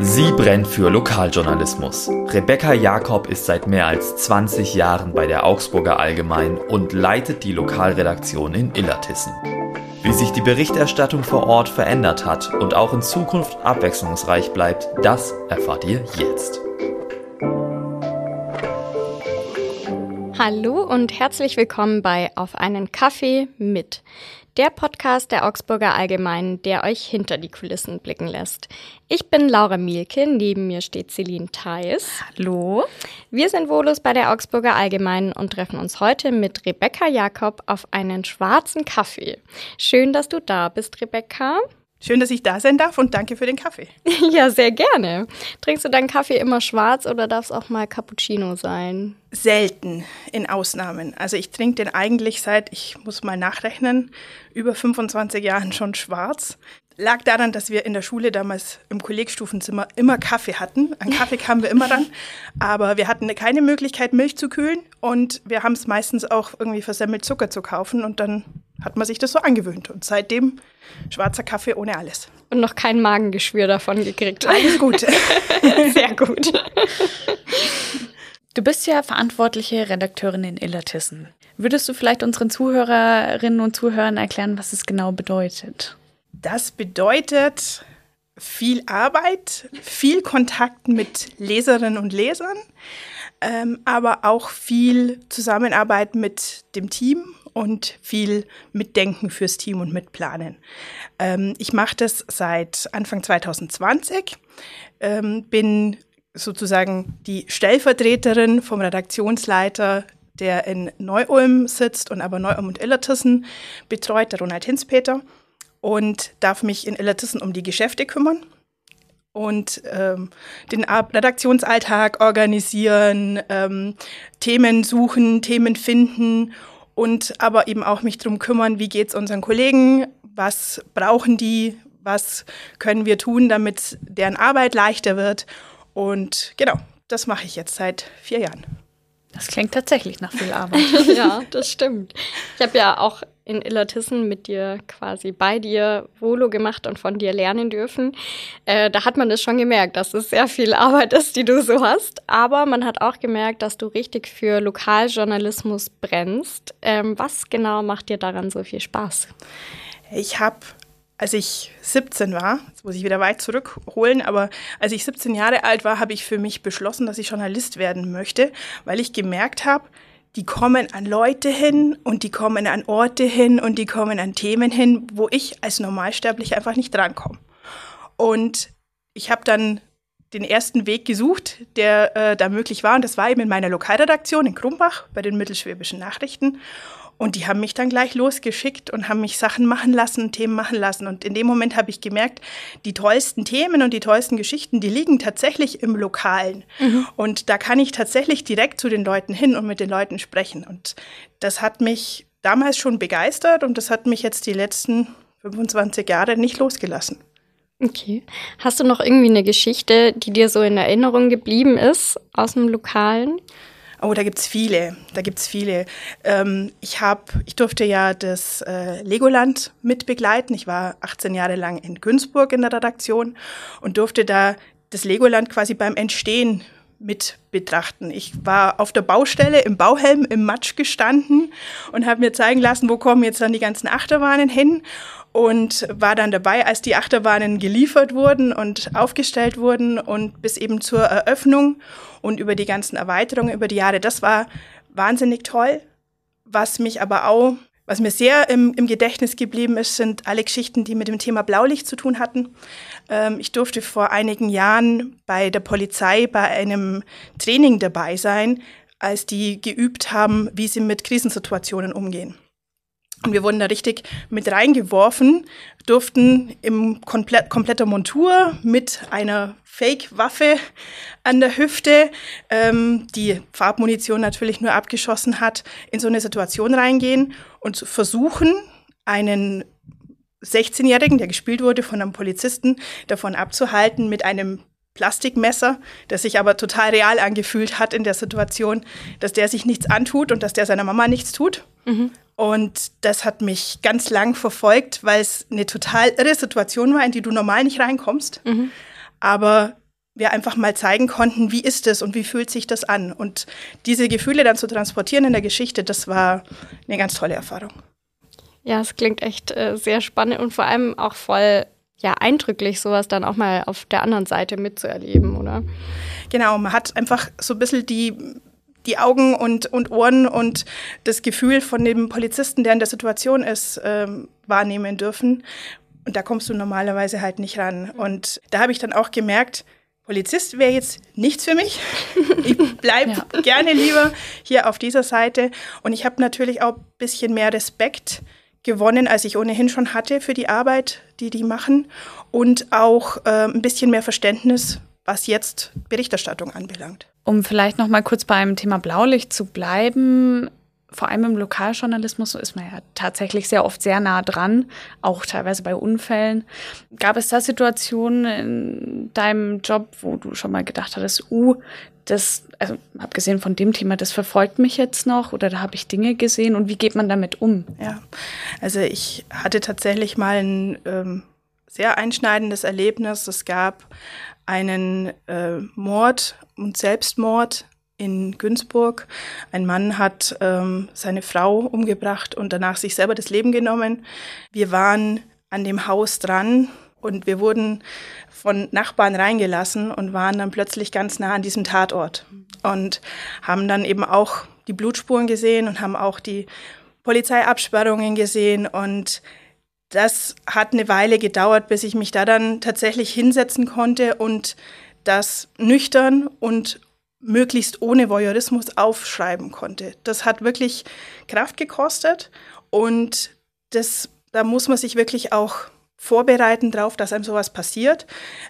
Sie brennt für Lokaljournalismus. Rebecca Jakob ist seit mehr als 20 Jahren bei der Augsburger Allgemein und leitet die Lokalredaktion in Illertissen. Wie sich die Berichterstattung vor Ort verändert hat und auch in Zukunft abwechslungsreich bleibt, das erfahrt ihr jetzt. Hallo und herzlich willkommen bei Auf einen Kaffee mit, der Podcast der Augsburger Allgemeinen, der euch hinter die Kulissen blicken lässt. Ich bin Laura Mielke, neben mir steht Celine Theis. Hallo. Wir sind Volus bei der Augsburger Allgemeinen und treffen uns heute mit Rebecca Jakob auf einen schwarzen Kaffee. Schön, dass du da bist, Rebecca. Schön, dass ich da sein darf und danke für den Kaffee. Ja, sehr gerne. Trinkst du deinen Kaffee immer schwarz oder darf es auch mal Cappuccino sein? Selten in Ausnahmen. Also ich trinke den eigentlich seit, ich muss mal nachrechnen, über 25 Jahren schon schwarz. Lag daran, dass wir in der Schule damals im Kollegstufenzimmer immer Kaffee hatten. An Kaffee kamen wir immer ran, aber wir hatten keine Möglichkeit, Milch zu kühlen und wir haben es meistens auch irgendwie versemmelt, Zucker zu kaufen und dann hat man sich das so angewöhnt. Und seitdem schwarzer Kaffee ohne alles. Und noch kein Magengeschwür davon gekriegt. Alles gut. Sehr gut. Du bist ja verantwortliche Redakteurin in Illertissen. Würdest du vielleicht unseren Zuhörerinnen und Zuhörern erklären, was es genau bedeutet? Das bedeutet viel Arbeit, viel Kontakt mit Leserinnen und Lesern, ähm, aber auch viel Zusammenarbeit mit dem Team und viel Mitdenken fürs Team und Mitplanen. Ähm, ich mache das seit Anfang 2020, ähm, bin sozusagen die Stellvertreterin vom Redaktionsleiter, der in Neu-Ulm sitzt und aber Neu-Ulm und Illertissen betreut, der Ronald Hinspeter, und darf mich in Illertissen um die Geschäfte kümmern und ähm, den Redaktionsalltag organisieren, ähm, Themen suchen, Themen finden und aber eben auch mich darum kümmern, wie geht es unseren Kollegen, was brauchen die, was können wir tun, damit deren Arbeit leichter wird. Und genau, das mache ich jetzt seit vier Jahren. Das klingt tatsächlich nach viel Arbeit. ja, das stimmt. Ich habe ja auch in Illertissen mit dir quasi bei dir Volo gemacht und von dir lernen dürfen. Äh, da hat man das schon gemerkt, dass es sehr viel Arbeit ist, die du so hast. Aber man hat auch gemerkt, dass du richtig für Lokaljournalismus brennst. Ähm, was genau macht dir daran so viel Spaß? Ich habe als ich 17 war, jetzt muss ich wieder weit zurückholen, aber als ich 17 Jahre alt war, habe ich für mich beschlossen, dass ich Journalist werden möchte, weil ich gemerkt habe, die kommen an Leute hin und die kommen an Orte hin und die kommen an Themen hin, wo ich als Normalsterblich einfach nicht drankomme. Und ich habe dann den ersten Weg gesucht, der äh, da möglich war. Und das war eben in meiner Lokalredaktion in Krumbach bei den Mittelschwäbischen Nachrichten. Und die haben mich dann gleich losgeschickt und haben mich Sachen machen lassen, Themen machen lassen. Und in dem Moment habe ich gemerkt, die tollsten Themen und die tollsten Geschichten, die liegen tatsächlich im Lokalen. Mhm. Und da kann ich tatsächlich direkt zu den Leuten hin und mit den Leuten sprechen. Und das hat mich damals schon begeistert und das hat mich jetzt die letzten 25 Jahre nicht losgelassen. Okay. Hast du noch irgendwie eine Geschichte, die dir so in Erinnerung geblieben ist aus dem Lokalen? Oh, da gibt's viele, da gibt's viele. Ähm, ich hab, ich durfte ja das äh, Legoland mitbegleiten. Ich war 18 Jahre lang in Günzburg in der Redaktion und durfte da das Legoland quasi beim Entstehen mit betrachten. Ich war auf der Baustelle im Bauhelm im Matsch gestanden und habe mir zeigen lassen, wo kommen jetzt dann die ganzen Achterbahnen hin und war dann dabei, als die Achterbahnen geliefert wurden und aufgestellt wurden und bis eben zur Eröffnung und über die ganzen Erweiterungen über die Jahre. Das war wahnsinnig toll. Was mich aber auch, was mir sehr im, im Gedächtnis geblieben ist, sind alle Geschichten, die mit dem Thema Blaulicht zu tun hatten. Ähm, ich durfte vor einigen Jahren bei der Polizei bei einem Training dabei sein, als die geübt haben, wie sie mit Krisensituationen umgehen. Und wir wurden da richtig mit reingeworfen, durften im komplett, kompletter Montur mit einer Fake-Waffe an der Hüfte, ähm, die Farbmunition natürlich nur abgeschossen hat, in so eine Situation reingehen und versuchen, einen 16-Jährigen, der gespielt wurde von einem Polizisten, davon abzuhalten, mit einem Plastikmesser, das sich aber total real angefühlt hat in der Situation, dass der sich nichts antut und dass der seiner Mama nichts tut. Mhm. Und das hat mich ganz lang verfolgt, weil es eine total irre Situation war, in die du normal nicht reinkommst. Mhm. Aber wir einfach mal zeigen konnten, wie ist es und wie fühlt sich das an. Und diese Gefühle dann zu transportieren in der Geschichte, das war eine ganz tolle Erfahrung. Ja, es klingt echt äh, sehr spannend und vor allem auch voll ja eindrücklich, sowas dann auch mal auf der anderen Seite mitzuerleben, oder? Genau, man hat einfach so ein bisschen die, die Augen und, und Ohren und das Gefühl von dem Polizisten, der in der Situation ist, ähm, wahrnehmen dürfen. Und da kommst du normalerweise halt nicht ran. Und da habe ich dann auch gemerkt, Polizist wäre jetzt nichts für mich. Ich bleibe ja. gerne lieber hier auf dieser Seite. Und ich habe natürlich auch ein bisschen mehr Respekt gewonnen, als ich ohnehin schon hatte für die Arbeit, die die machen. Und auch äh, ein bisschen mehr Verständnis, was jetzt Berichterstattung anbelangt. Um vielleicht noch mal kurz beim Thema Blaulicht zu bleiben, vor allem im Lokaljournalismus ist man ja tatsächlich sehr oft sehr nah dran, auch teilweise bei Unfällen. Gab es da Situationen in deinem Job, wo du schon mal gedacht hattest, uh, das, also abgesehen von dem Thema, das verfolgt mich jetzt noch oder da habe ich Dinge gesehen und wie geht man damit um? Ja, also ich hatte tatsächlich mal ein ähm, sehr einschneidendes Erlebnis. Es gab einen äh, Mord und Selbstmord in Günzburg. Ein Mann hat ähm, seine Frau umgebracht und danach sich selber das Leben genommen. Wir waren an dem Haus dran und wir wurden von Nachbarn reingelassen und waren dann plötzlich ganz nah an diesem Tatort und haben dann eben auch die Blutspuren gesehen und haben auch die Polizeiabsperrungen gesehen und das hat eine Weile gedauert, bis ich mich da dann tatsächlich hinsetzen konnte und das nüchtern und möglichst ohne Voyeurismus aufschreiben konnte. Das hat wirklich Kraft gekostet und das, da muss man sich wirklich auch vorbereiten darauf, dass einem sowas passiert.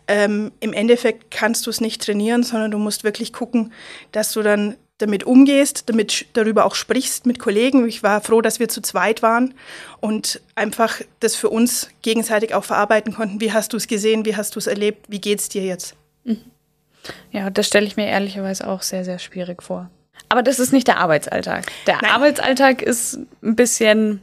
Ähm, Im Endeffekt kannst du es nicht trainieren, sondern du musst wirklich gucken, dass du dann damit umgehst, damit darüber auch sprichst mit Kollegen. Ich war froh, dass wir zu zweit waren und einfach das für uns gegenseitig auch verarbeiten konnten. Wie hast du es gesehen? Wie hast du es erlebt? Wie geht's dir jetzt? Mhm. Ja, das stelle ich mir ehrlicherweise auch sehr, sehr schwierig vor. Aber das ist nicht der Arbeitsalltag. Der Nein. Arbeitsalltag ist ein bisschen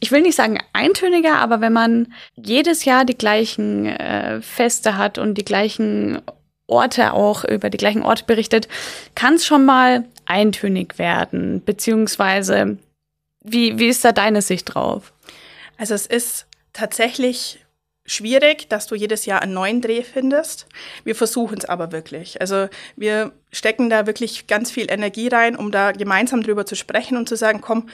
ich will nicht sagen eintöniger, aber wenn man jedes Jahr die gleichen äh, Feste hat und die gleichen Orte auch über die gleichen Orte berichtet, kann es schon mal eintönig werden. Beziehungsweise, wie, wie ist da deine Sicht drauf? Also es ist tatsächlich schwierig, dass du jedes Jahr einen neuen Dreh findest. Wir versuchen es aber wirklich. Also wir stecken da wirklich ganz viel Energie rein, um da gemeinsam drüber zu sprechen und zu sagen, komm,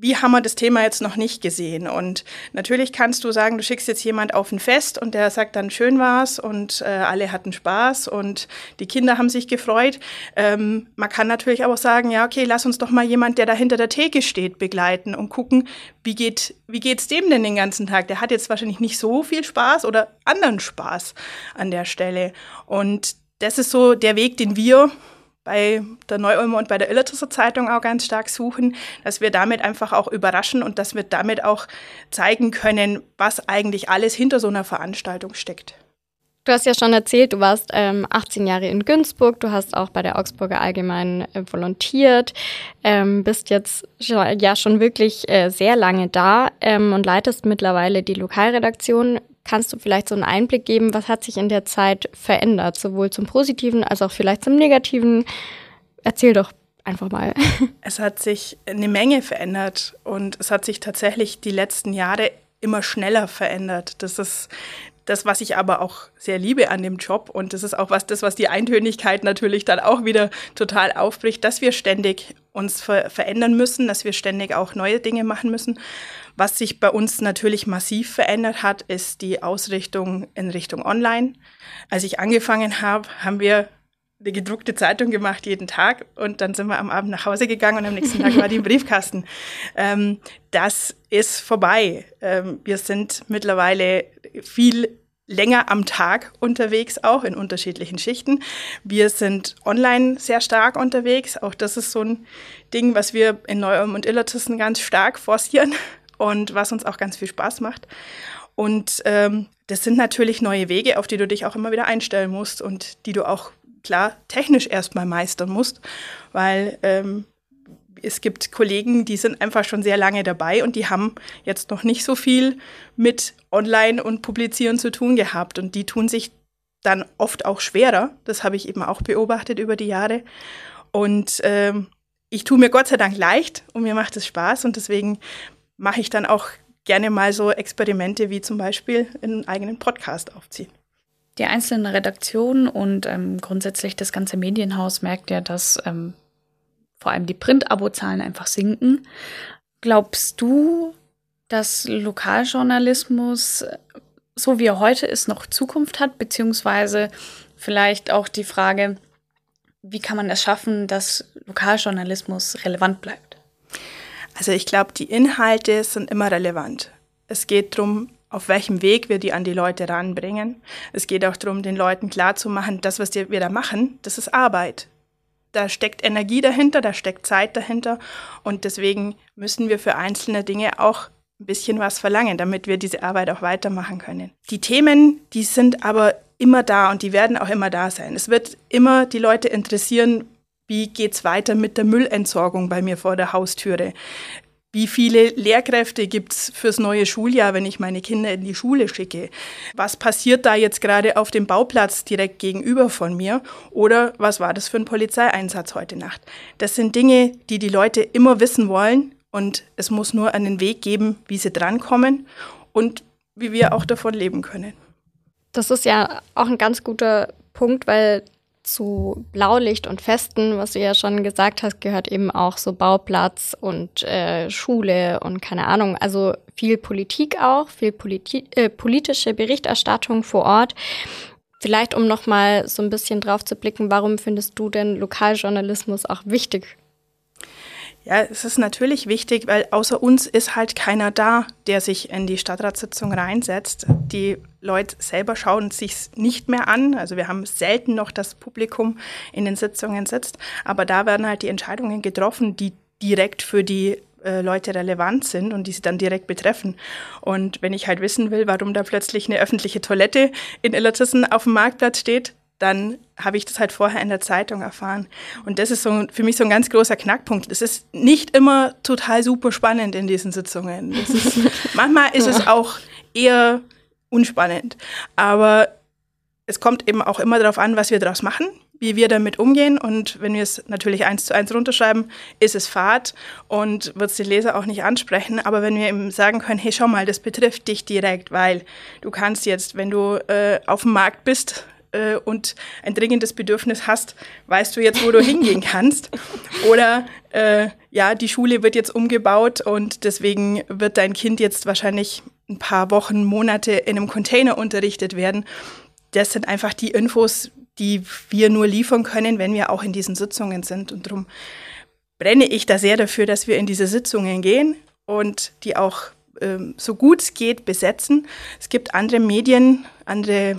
wie haben wir das Thema jetzt noch nicht gesehen? Und natürlich kannst du sagen, du schickst jetzt jemand auf ein Fest und der sagt dann, schön war's und äh, alle hatten Spaß und die Kinder haben sich gefreut. Ähm, man kann natürlich auch sagen, ja, okay, lass uns doch mal jemand, der da hinter der Theke steht, begleiten und gucken, wie geht, wie geht's dem denn den ganzen Tag? Der hat jetzt wahrscheinlich nicht so viel Spaß oder anderen Spaß an der Stelle. Und das ist so der Weg, den wir bei der Neu-Ulmer und bei der Illertisser Zeitung auch ganz stark suchen, dass wir damit einfach auch überraschen und dass wir damit auch zeigen können, was eigentlich alles hinter so einer Veranstaltung steckt. Du hast ja schon erzählt, du warst ähm, 18 Jahre in Günzburg, du hast auch bei der Augsburger Allgemeinen äh, volontiert, ähm, bist jetzt schon, ja schon wirklich äh, sehr lange da ähm, und leitest mittlerweile die Lokalredaktion. Kannst du vielleicht so einen Einblick geben, was hat sich in der Zeit verändert, sowohl zum Positiven als auch vielleicht zum Negativen? Erzähl doch einfach mal. Es hat sich eine Menge verändert und es hat sich tatsächlich die letzten Jahre immer schneller verändert. Das ist das, was ich aber auch sehr liebe an dem Job und das ist auch was, das, was die Eintönigkeit natürlich dann auch wieder total aufbricht, dass wir ständig uns ver verändern müssen, dass wir ständig auch neue Dinge machen müssen. Was sich bei uns natürlich massiv verändert hat, ist die Ausrichtung in Richtung Online. Als ich angefangen habe, haben wir eine gedruckte Zeitung gemacht jeden Tag und dann sind wir am Abend nach Hause gegangen und am nächsten Tag war die im Briefkasten. Ähm, das ist vorbei. Ähm, wir sind mittlerweile viel länger am Tag unterwegs, auch in unterschiedlichen Schichten. Wir sind online sehr stark unterwegs. Auch das ist so ein Ding, was wir in Neu-Ulm und Illertissen ganz stark forcieren und was uns auch ganz viel Spaß macht. Und ähm, das sind natürlich neue Wege, auf die du dich auch immer wieder einstellen musst und die du auch klar technisch erstmal meistern musst, weil ähm, es gibt Kollegen, die sind einfach schon sehr lange dabei und die haben jetzt noch nicht so viel mit Online und Publizieren zu tun gehabt und die tun sich dann oft auch schwerer. Das habe ich eben auch beobachtet über die Jahre. Und ähm, ich tue mir Gott sei Dank leicht und mir macht es Spaß und deswegen mache ich dann auch gerne mal so Experimente wie zum Beispiel einen eigenen Podcast aufziehen. Die einzelnen Redaktionen und ähm, grundsätzlich das ganze Medienhaus merkt ja, dass ähm, vor allem die Print-Abo-Zahlen einfach sinken. Glaubst du, dass Lokaljournalismus, so wie er heute ist, noch Zukunft hat? Beziehungsweise vielleicht auch die Frage, wie kann man es schaffen, dass Lokaljournalismus relevant bleibt? Also ich glaube, die Inhalte sind immer relevant. Es geht darum, auf welchem Weg wir die an die Leute ranbringen. Es geht auch darum, den Leuten klarzumachen, das, was wir da machen, das ist Arbeit da steckt Energie dahinter, da steckt Zeit dahinter und deswegen müssen wir für einzelne Dinge auch ein bisschen was verlangen, damit wir diese Arbeit auch weitermachen können. Die Themen, die sind aber immer da und die werden auch immer da sein. Es wird immer die Leute interessieren, wie geht's weiter mit der Müllentsorgung bei mir vor der Haustüre? Wie viele Lehrkräfte gibt es fürs neue Schuljahr, wenn ich meine Kinder in die Schule schicke? Was passiert da jetzt gerade auf dem Bauplatz direkt gegenüber von mir? Oder was war das für ein Polizeieinsatz heute Nacht? Das sind Dinge, die die Leute immer wissen wollen und es muss nur einen Weg geben, wie sie drankommen und wie wir auch davon leben können. Das ist ja auch ein ganz guter Punkt, weil zu Blaulicht und Festen, was du ja schon gesagt hast, gehört eben auch so Bauplatz und äh, Schule und keine Ahnung. Also viel Politik auch, viel Politi äh, politische Berichterstattung vor Ort. Vielleicht um nochmal so ein bisschen drauf zu blicken, warum findest du denn Lokaljournalismus auch wichtig ja, es ist natürlich wichtig, weil außer uns ist halt keiner da, der sich in die Stadtratssitzung reinsetzt. Die Leute selber schauen sich nicht mehr an. Also wir haben selten noch das Publikum in den Sitzungen sitzt, aber da werden halt die Entscheidungen getroffen, die direkt für die äh, Leute relevant sind und die sie dann direkt betreffen. Und wenn ich halt wissen will, warum da plötzlich eine öffentliche Toilette in Illertissen auf dem Marktplatz steht, dann habe ich das halt vorher in der Zeitung erfahren. Und das ist so für mich so ein ganz großer Knackpunkt. Es ist nicht immer total super spannend in diesen Sitzungen. Ist, manchmal ist es auch eher unspannend. Aber es kommt eben auch immer darauf an, was wir daraus machen, wie wir damit umgehen. Und wenn wir es natürlich eins zu eins runterschreiben, ist es Fahrt und wird es die Leser auch nicht ansprechen. Aber wenn wir eben sagen können, hey, schau mal, das betrifft dich direkt, weil du kannst jetzt, wenn du äh, auf dem Markt bist, äh, und ein dringendes Bedürfnis hast, weißt du jetzt, wo du hingehen kannst. Oder äh, ja, die Schule wird jetzt umgebaut und deswegen wird dein Kind jetzt wahrscheinlich ein paar Wochen, Monate in einem Container unterrichtet werden. Das sind einfach die Infos, die wir nur liefern können, wenn wir auch in diesen Sitzungen sind. Und darum brenne ich da sehr dafür, dass wir in diese Sitzungen gehen und die auch ähm, so gut es geht besetzen. Es gibt andere Medien, andere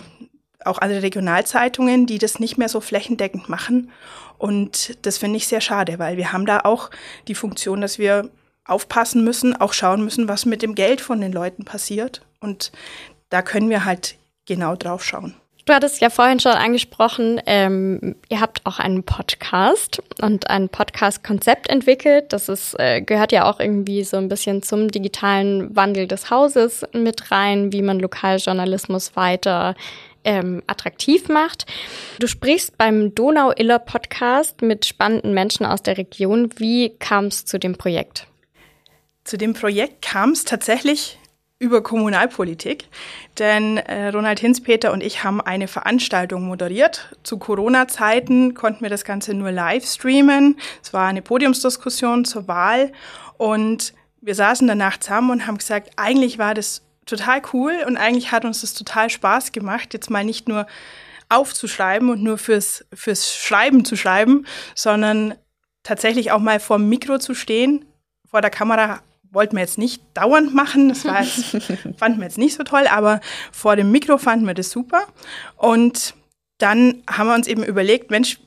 auch andere Regionalzeitungen, die das nicht mehr so flächendeckend machen. Und das finde ich sehr schade, weil wir haben da auch die Funktion, dass wir aufpassen müssen, auch schauen müssen, was mit dem Geld von den Leuten passiert. Und da können wir halt genau drauf schauen. Du hattest ja vorhin schon angesprochen, ähm, ihr habt auch einen Podcast und ein Podcast-Konzept entwickelt. Das ist, äh, gehört ja auch irgendwie so ein bisschen zum digitalen Wandel des Hauses mit rein, wie man Lokaljournalismus weiter ähm, attraktiv macht. Du sprichst beim Donau-Iller-Podcast mit spannenden Menschen aus der Region. Wie kam es zu dem Projekt? Zu dem Projekt kam es tatsächlich über Kommunalpolitik, denn äh, Ronald Hinspeter und ich haben eine Veranstaltung moderiert. Zu Corona-Zeiten konnten wir das Ganze nur live streamen. Es war eine Podiumsdiskussion zur Wahl und wir saßen danach zusammen und haben gesagt, eigentlich war das total cool und eigentlich hat uns das total Spaß gemacht, jetzt mal nicht nur aufzuschreiben und nur fürs, fürs Schreiben zu schreiben, sondern tatsächlich auch mal vor dem Mikro zu stehen. Vor der Kamera wollten wir jetzt nicht dauernd machen, das war jetzt, fanden wir jetzt nicht so toll, aber vor dem Mikro fanden wir das super. Und dann haben wir uns eben überlegt, Mensch,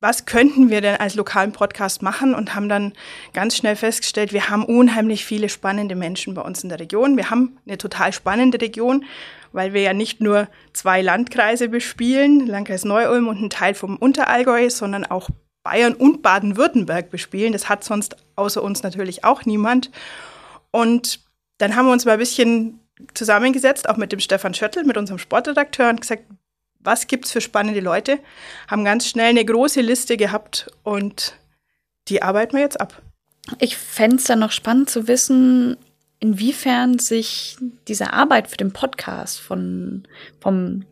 was könnten wir denn als lokalen Podcast machen und haben dann ganz schnell festgestellt, wir haben unheimlich viele spannende Menschen bei uns in der Region. Wir haben eine total spannende Region, weil wir ja nicht nur zwei Landkreise bespielen, Landkreis Neu-Ulm und einen Teil vom Unterallgäu, sondern auch Bayern und Baden-Württemberg bespielen. Das hat sonst außer uns natürlich auch niemand. Und dann haben wir uns mal ein bisschen zusammengesetzt, auch mit dem Stefan Schöttl, mit unserem Sportredakteur, und gesagt, was gibt es für spannende Leute? Haben ganz schnell eine große Liste gehabt und die arbeiten wir jetzt ab. Ich fände es dann noch spannend zu wissen, inwiefern sich diese Arbeit für den Podcast von, vom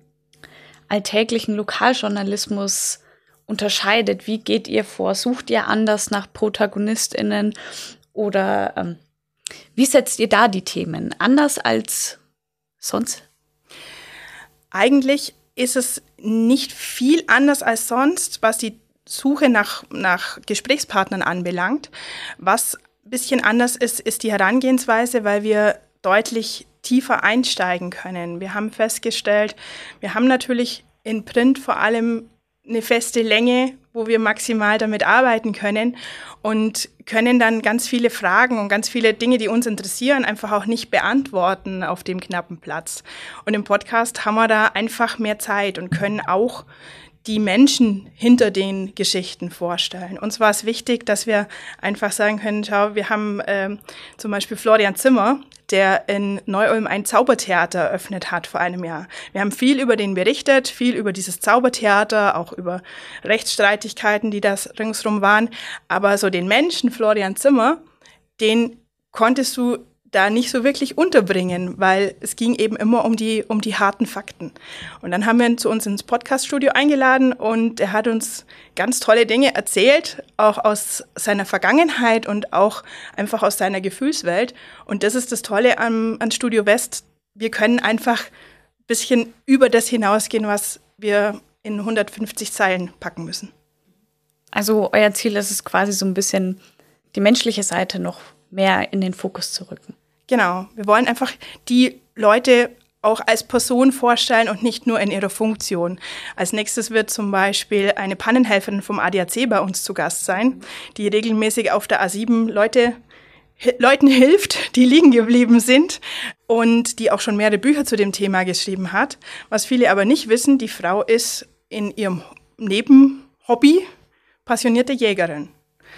alltäglichen Lokaljournalismus unterscheidet. Wie geht ihr vor? Sucht ihr anders nach ProtagonistInnen? Oder ähm, wie setzt ihr da die Themen? Anders als sonst? Eigentlich ist es nicht viel anders als sonst, was die Suche nach, nach Gesprächspartnern anbelangt. Was ein bisschen anders ist, ist die Herangehensweise, weil wir deutlich tiefer einsteigen können. Wir haben festgestellt, wir haben natürlich in Print vor allem eine feste Länge, wo wir maximal damit arbeiten können und können dann ganz viele Fragen und ganz viele Dinge, die uns interessieren, einfach auch nicht beantworten auf dem knappen Platz. Und im Podcast haben wir da einfach mehr Zeit und können auch die Menschen hinter den Geschichten vorstellen. Uns war es wichtig, dass wir einfach sagen können, schau, wir haben ähm, zum Beispiel Florian Zimmer, der in Neu-Ulm ein Zaubertheater eröffnet hat vor einem Jahr. Wir haben viel über den berichtet, viel über dieses Zaubertheater, auch über Rechtsstreitigkeiten, die das ringsrum waren. Aber so den Menschen Florian Zimmer, den konntest du da nicht so wirklich unterbringen, weil es ging eben immer um die, um die harten Fakten. Und dann haben wir ihn zu uns ins Podcaststudio eingeladen und er hat uns ganz tolle Dinge erzählt, auch aus seiner Vergangenheit und auch einfach aus seiner Gefühlswelt. Und das ist das Tolle am, an Studio West. Wir können einfach ein bisschen über das hinausgehen, was wir in 150 Zeilen packen müssen. Also euer Ziel ist es quasi so ein bisschen die menschliche Seite noch mehr in den Fokus zu rücken. Genau. Wir wollen einfach die Leute auch als Person vorstellen und nicht nur in ihrer Funktion. Als nächstes wird zum Beispiel eine Pannenhelferin vom ADAC bei uns zu Gast sein, die regelmäßig auf der A7 Leute Leuten hilft, die liegen geblieben sind und die auch schon mehrere Bücher zu dem Thema geschrieben hat. Was viele aber nicht wissen, die Frau ist in ihrem Nebenhobby passionierte Jägerin.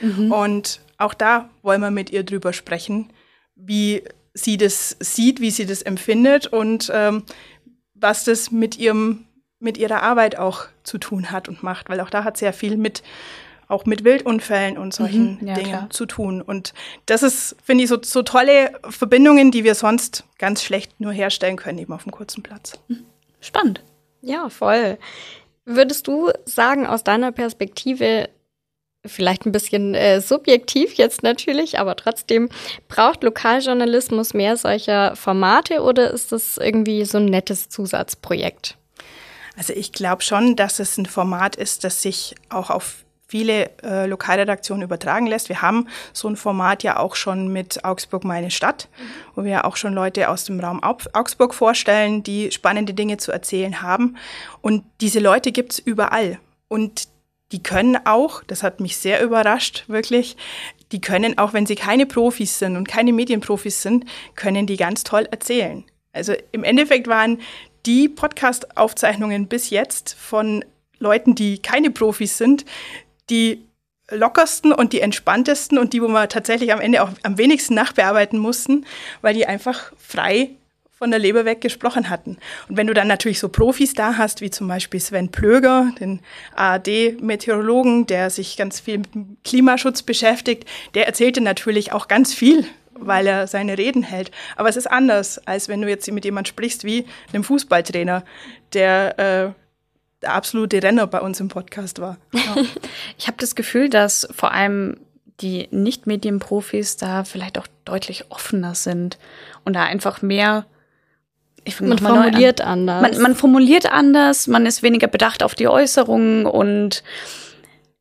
Mhm. Und auch da wollen wir mit ihr drüber sprechen, wie sie das sieht, wie sie das empfindet und ähm, was das mit ihrem mit ihrer Arbeit auch zu tun hat und macht, weil auch da hat sehr viel mit auch mit Wildunfällen und solchen mhm, ja, Dingen klar. zu tun. Und das ist, finde ich, so, so tolle Verbindungen, die wir sonst ganz schlecht nur herstellen können, eben auf einem kurzen Platz. Mhm. Spannend. Ja, voll. Würdest du sagen, aus deiner Perspektive, vielleicht ein bisschen äh, subjektiv jetzt natürlich, aber trotzdem, braucht Lokaljournalismus mehr solcher Formate oder ist das irgendwie so ein nettes Zusatzprojekt? Also ich glaube schon, dass es ein Format ist, das sich auch auf viele äh, Lokalredaktionen übertragen lässt. Wir haben so ein Format ja auch schon mit Augsburg meine Stadt, mhm. wo wir auch schon Leute aus dem Raum Augsburg vorstellen, die spannende Dinge zu erzählen haben. Und diese Leute gibt's überall. Und die können auch, das hat mich sehr überrascht, wirklich, die können auch, wenn sie keine Profis sind und keine Medienprofis sind, können die ganz toll erzählen. Also im Endeffekt waren die Podcast-Aufzeichnungen bis jetzt von Leuten, die keine Profis sind, die lockersten und die entspanntesten und die, wo wir tatsächlich am Ende auch am wenigsten nachbearbeiten mussten, weil die einfach frei von der Leber weg gesprochen hatten. Und wenn du dann natürlich so Profis da hast, wie zum Beispiel Sven Plöger, den ARD-Meteorologen, der sich ganz viel mit dem Klimaschutz beschäftigt, der erzählte natürlich auch ganz viel, weil er seine Reden hält. Aber es ist anders, als wenn du jetzt mit jemand sprichst wie einem Fußballtrainer, der äh, der absolute Renner bei uns im Podcast war. Ja. ich habe das Gefühl, dass vor allem die Nicht-Medienprofis da vielleicht auch deutlich offener sind und da einfach mehr ich man formuliert an. anders. Man, man, formuliert anders, man ist weniger bedacht auf die Äußerungen und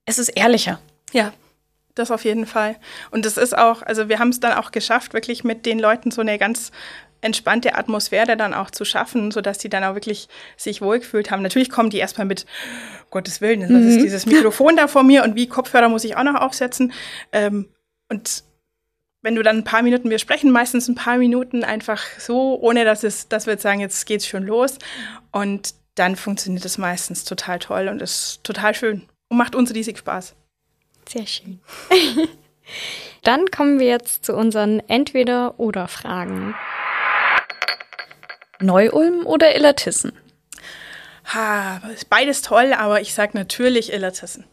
es ist ehrlicher. Ja, das auf jeden Fall. Und es ist auch, also wir haben es dann auch geschafft, wirklich mit den Leuten so eine ganz entspannte Atmosphäre dann auch zu schaffen, sodass die dann auch wirklich sich wohlgefühlt haben. Natürlich kommen die erstmal mit, Gottes Willen, was mhm. ist dieses Mikrofon da vor mir und wie Kopfhörer muss ich auch noch aufsetzen. Ähm, und wenn du dann ein paar Minuten, wir sprechen meistens ein paar Minuten einfach so, ohne dass es, dass wir jetzt sagen, jetzt geht's schon los. Und dann funktioniert das meistens total toll und ist total schön und macht uns riesig Spaß. Sehr schön. dann kommen wir jetzt zu unseren Entweder-oder-Fragen. Neu-Ulm oder Illertissen? Ha, ist beides toll, aber ich sage natürlich Illertissen.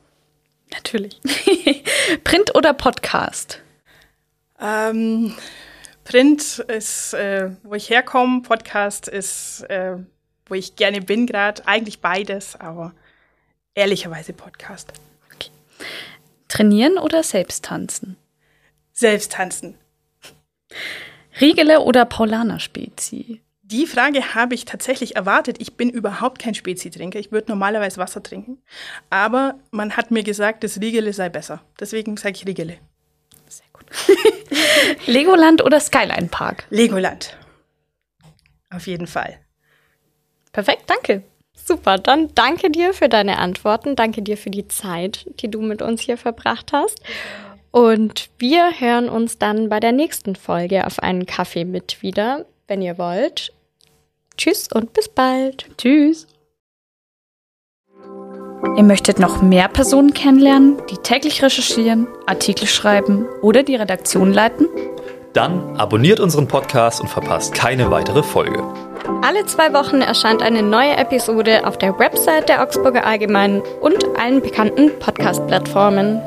Natürlich. Print oder Podcast? Ähm, Print ist, äh, wo ich herkomme, Podcast ist, äh, wo ich gerne bin gerade. Eigentlich beides, aber ehrlicherweise Podcast. Okay. Trainieren oder selbst tanzen? Selbst tanzen. Riegele oder Paulaner Spezi? Die Frage habe ich tatsächlich erwartet. Ich bin überhaupt kein Spezi-Trinker. Ich würde normalerweise Wasser trinken. Aber man hat mir gesagt, das Riegele sei besser. Deswegen sage ich Riegele. Legoland oder Skyline Park? Legoland. Auf jeden Fall. Perfekt, danke. Super, dann danke dir für deine Antworten. Danke dir für die Zeit, die du mit uns hier verbracht hast. Und wir hören uns dann bei der nächsten Folge auf einen Kaffee mit wieder, wenn ihr wollt. Tschüss und bis bald. Tschüss. Ihr möchtet noch mehr Personen kennenlernen, die täglich recherchieren, Artikel schreiben oder die Redaktion leiten? Dann abonniert unseren Podcast und verpasst keine weitere Folge. Alle zwei Wochen erscheint eine neue Episode auf der Website der Augsburger Allgemeinen und allen bekannten Podcast-Plattformen.